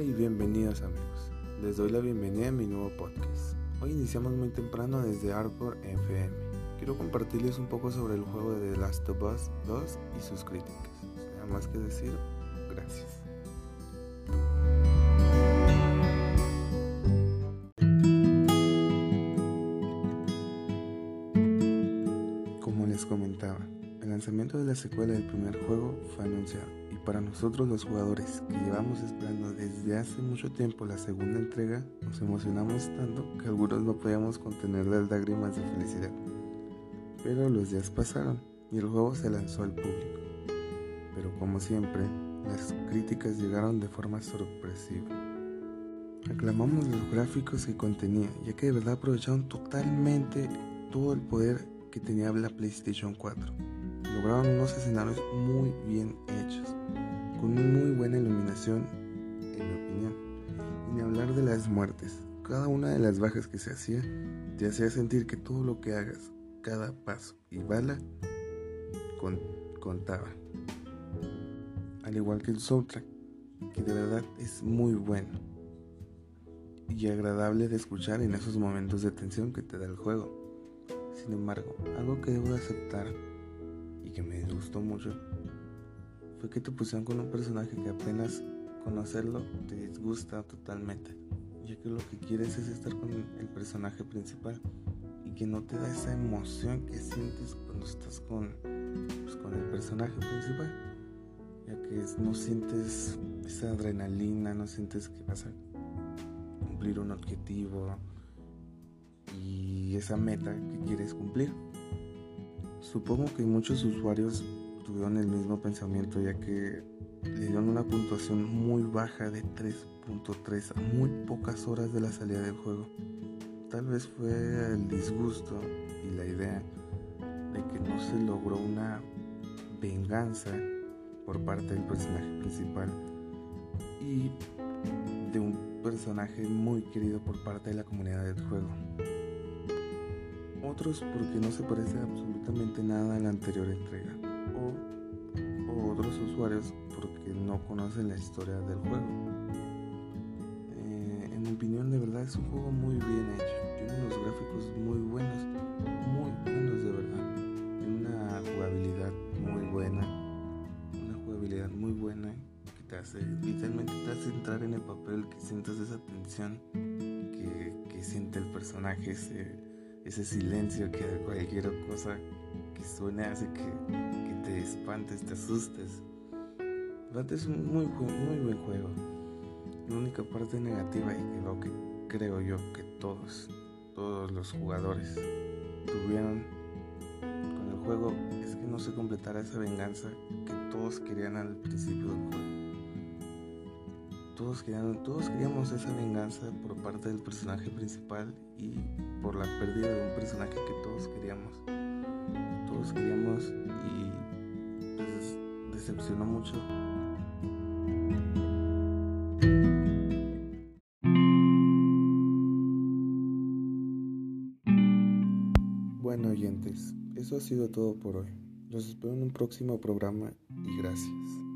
Y bienvenidos amigos. Les doy la bienvenida a mi nuevo podcast. Hoy iniciamos muy temprano desde Hardcore FM. Quiero compartirles un poco sobre el juego de The Last of Us 2 y sus críticas. Nada más que decir, gracias. Como les comentaba, el lanzamiento de la secuela del primer juego fue anunciado para nosotros los jugadores que llevamos esperando desde hace mucho tiempo la segunda entrega, nos emocionamos tanto que algunos no podíamos contener las lágrimas de felicidad. Pero los días pasaron y el juego se lanzó al público. Pero como siempre, las críticas llegaron de forma sorpresiva. Aclamamos los gráficos que contenía, ya que de verdad aprovecharon totalmente todo el poder que tenía la PlayStation 4. Lograron unos escenarios muy bien hechos, con muy buena iluminación, en mi opinión. Y ni hablar de las muertes. Cada una de las bajas que se hacía te hacía sentir que todo lo que hagas, cada paso y bala, contaba. Al igual que el soundtrack, que de verdad es muy bueno y agradable de escuchar en esos momentos de tensión que te da el juego. Sin embargo, algo que debo aceptar y que me gustó mucho fue que te pusieron con un personaje que apenas conocerlo te disgusta totalmente, ya que lo que quieres es estar con el personaje principal y que no te da esa emoción que sientes cuando estás con, pues, con el personaje principal, ya que no sientes esa adrenalina, no sientes que vas a cumplir un objetivo, y esa meta que quieres cumplir. Supongo que muchos usuarios tuvieron el mismo pensamiento ya que le dieron una puntuación muy baja de 3.3 a muy pocas horas de la salida del juego. Tal vez fue el disgusto y la idea de que no se logró una venganza por parte del personaje principal y de un personaje muy querido por parte de la comunidad del juego otros porque no se parece absolutamente nada a la anterior entrega, o, otros usuarios porque no conocen la historia del juego. Eh, en mi opinión, de verdad es un juego muy bien hecho, tiene unos gráficos muy buenos, muy buenos de verdad, tiene una jugabilidad muy buena, una jugabilidad muy buena que te hace, literalmente te hace entrar en el papel, que sientas esa tensión que, que siente el personaje, ese ese silencio que cualquier cosa que suene hace que, que te espantes, te asustes. Es un muy, muy buen juego. La única parte negativa y que lo que creo yo que todos, todos los jugadores tuvieron con el juego es que no se completara esa venganza que todos querían al principio del juego. Todos, queríamos esa venganza por parte del personaje principal y por la pérdida de un personaje que todos queríamos. Todos queríamos y pues decepcionó mucho. Bueno oyentes, eso ha sido todo por hoy. Los espero en un próximo programa y gracias.